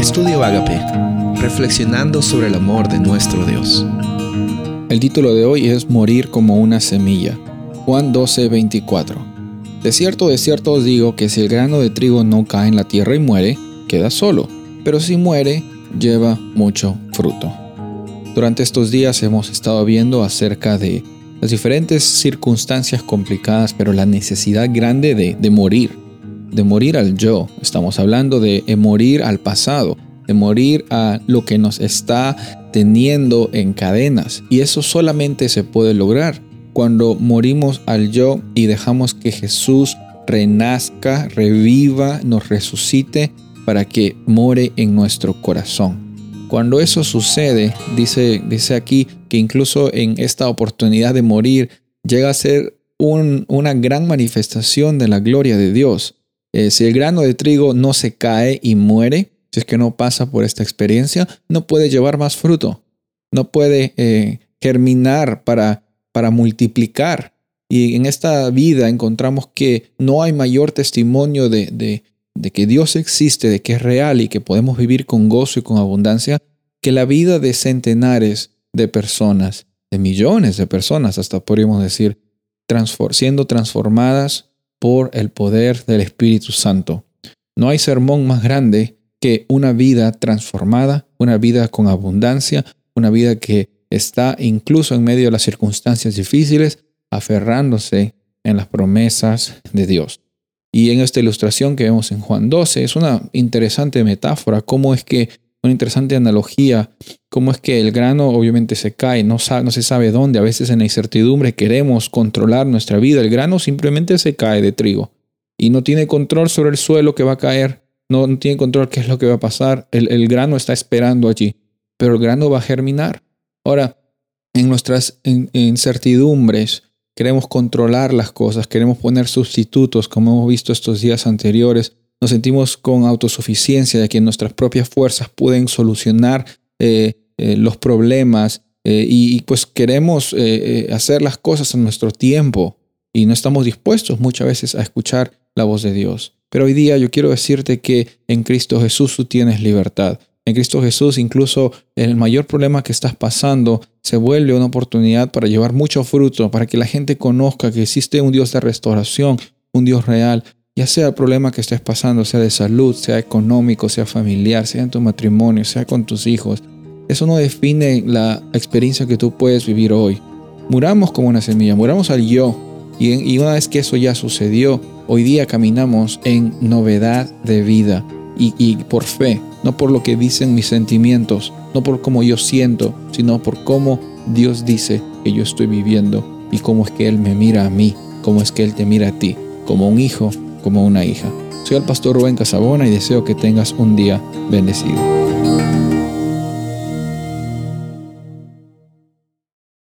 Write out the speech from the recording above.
Estudio Agape, reflexionando sobre el amor de nuestro Dios. El título de hoy es Morir como una semilla. Juan 12, 24. De cierto, de cierto os digo que si el grano de trigo no cae en la tierra y muere, queda solo, pero si muere, lleva mucho fruto. Durante estos días hemos estado viendo acerca de las diferentes circunstancias complicadas, pero la necesidad grande de, de morir, de morir al yo. Estamos hablando de, morir al pasado, de morir a lo que nos está teniendo en cadenas. Y eso solamente se puede lograr cuando morimos al yo y dejamos que Jesús renazca, reviva, nos resucite para que more en nuestro corazón. Cuando eso sucede, dice, dice aquí que incluso en esta oportunidad de morir llega a ser una gran manifestación de la gloria de Dios. Eh, si el grano de trigo no se cae y muere, si es que no pasa por esta experiencia, no puede llevar más fruto, no puede eh, germinar para, para multiplicar. Y en esta vida encontramos que no hay mayor testimonio de, de, de que Dios existe, de que es real y que podemos vivir con gozo y con abundancia, que la vida de centenares de personas, de millones de personas, hasta podríamos decir, siendo transformadas por el poder del Espíritu Santo. No hay sermón más grande que una vida transformada, una vida con abundancia, una vida que está incluso en medio de las circunstancias difíciles, aferrándose en las promesas de Dios. Y en esta ilustración que vemos en Juan 12 es una interesante metáfora, cómo es que, una interesante analogía, cómo es que el grano obviamente se cae, no, no se sabe dónde, a veces en la incertidumbre queremos controlar nuestra vida, el grano simplemente se cae de trigo y no tiene control sobre el suelo que va a caer, no, tiene control qué es lo que va a pasar, el, el grano está esperando allí, pero el grano va a germinar. Ahora, en nuestras incertidumbres, queremos controlar las cosas, queremos poner sustitutos, como hemos visto estos días anteriores, nos sentimos con autosuficiencia de que nuestras propias fuerzas pueden solucionar eh, eh, los problemas eh, y, pues queremos hacer las cosas en nuestro tiempo y no estamos dispuestos muchas veces a escuchar la voz de Dios. Pero hoy día yo quiero decirte que en Cristo Jesús tú tienes libertad. En Cristo Jesús incluso el mayor problema que estás pasando se vuelve una oportunidad para llevar mucho fruto, para que la gente conozca que existe un Dios de restauración, un Dios real, ya sea el problema que estés pasando, sea de salud, sea económico, sea familiar, sea en tu matrimonio, sea con tus hijos. Eso no define la experiencia que tú puedes vivir hoy. Muramos como una semilla, muramos al yo. Y, y una vez que eso ya sucedió, hoy día caminamos en novedad de vida y, por fe, no por lo que dicen mis sentimientos, no por cómo yo siento, sino por cómo Dios dice que yo estoy viviendo y cómo es que Él me mira a mí, cómo es que Él te mira a ti, como un hijo, como una hija. Soy el pastor Rubén Casabona y deseo que tengas un día bendecido.